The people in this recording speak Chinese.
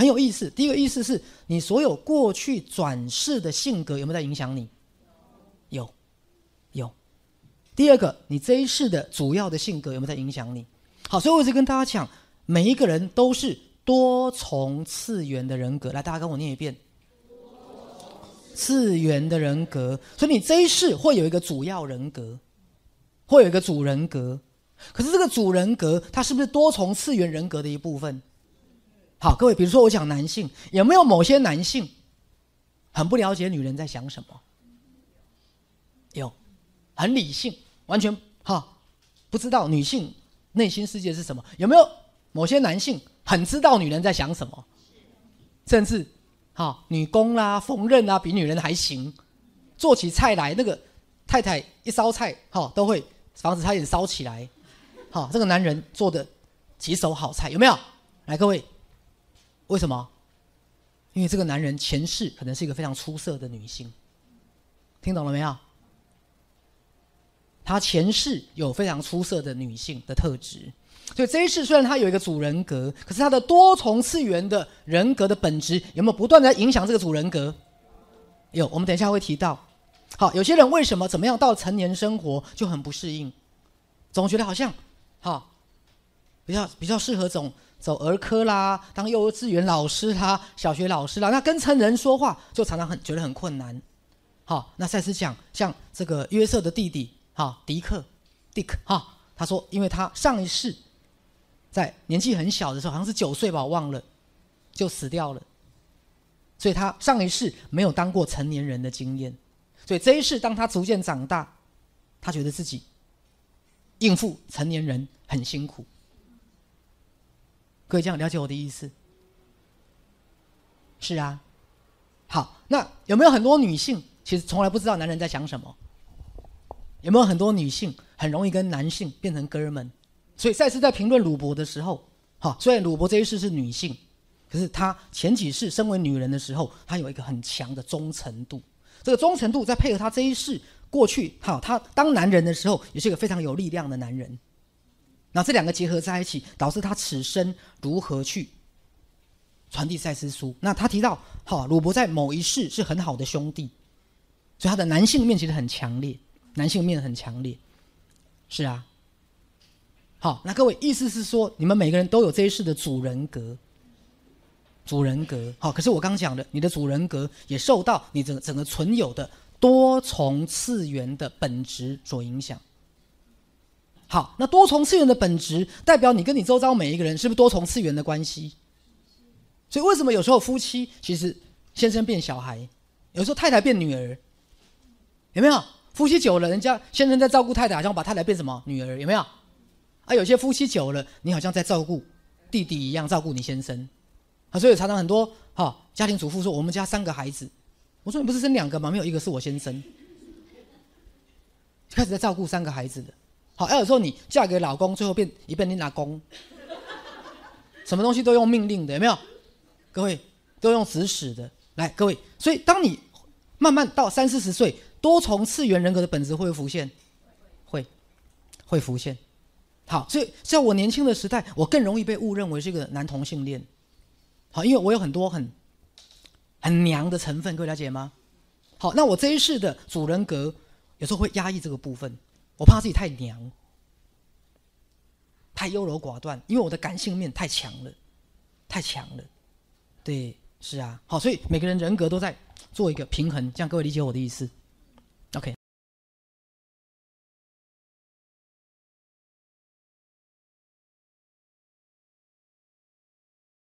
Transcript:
很有意思。第一个意思是你所有过去转世的性格有没有在影响你？有，有。第二个，你这一世的主要的性格有没有在影响你？好，所以我一直跟大家讲，每一个人都是多重次元的人格。来，大家跟我念一遍。次元的人格，所以你这一世会有一个主要人格，会有一个主人格。可是这个主人格，它是不是多重次元人格的一部分？好，各位，比如说我讲男性，有没有某些男性很不了解女人在想什么？有，很理性，完全哈不知道女性内心世界是什么？有没有某些男性很知道女人在想什么？甚至哈女工啦、缝纫啊，比女人还行，做起菜来那个太太一烧菜哈都会房子差点烧起来。好，这个男人做的几手好菜有没有？来，各位，为什么？因为这个男人前世可能是一个非常出色的女性，听懂了没有？他前世有非常出色的女性的特质，所以这一世虽然他有一个主人格，可是他的多重次元的人格的本质有没有不断的影响这个主人格？有，我们等一下会提到。好，有些人为什么怎么样到成年生活就很不适应，总觉得好像。好，比较比较适合这种走儿科啦，当幼稚园老师啦，小学老师啦。那跟成人说话就常常很觉得很困难。好，那赛斯讲，像这个约瑟的弟弟，哈，迪克，迪克，哈，他说，因为他上一世在年纪很小的时候，好像是九岁吧，我忘了，就死掉了，所以他上一世没有当过成年人的经验，所以这一世当他逐渐长大，他觉得自己。应付成年人很辛苦，各位这样了解我的意思？是啊，好，那有没有很多女性其实从来不知道男人在想什么？有没有很多女性很容易跟男性变成哥们？所以赛斯在评论鲁伯的时候，哈，虽然鲁伯这一世是女性，可是她前几世身为女人的时候，她有一个很强的忠诚度。这个忠诚度再配合她这一世。过去，好，他当男人的时候，也是一个非常有力量的男人。那这两个结合在一起，导致他此生如何去传递赛斯书？那他提到，好，鲁伯在某一世是很好的兄弟，所以他的男性面其实很强烈，男性面很强烈。是啊，好，那各位意思是说，你们每个人都有这一世的主人格，主人格。好，可是我刚讲的，你的主人格也受到你整整个存有的。多重次元的本质所影响。好，那多重次元的本质代表你跟你周遭每一个人是不是多重次元的关系？所以为什么有时候夫妻其实先生变小孩，有时候太太变女儿，有没有？夫妻久了，人家先生在照顾太太，好像把太太变什么女儿？有没有？啊，有些夫妻久了，你好像在照顾弟弟一样照顾你先生。啊，所以常常很多哈家庭主妇说，我们家三个孩子。我说你不是生两个吗？没有一个是我先生，开始在照顾三个孩子的。好，有时候你嫁给老公，最后变一变你老公，什么东西都用命令的，有没有？各位都用指使的。来，各位，所以当你慢慢到三四十岁，多重次元人格的本质会浮现，会会浮现。好，所以在我年轻的时代，我更容易被误认为是一个男同性恋。好，因为我有很多很。很娘的成分，各位了解吗？好，那我这一世的主人格有时候会压抑这个部分，我怕自己太娘，太优柔寡断，因为我的感性面太强了，太强了。对，是啊，好，所以每个人人格都在做一个平衡，这样各位理解我的意思？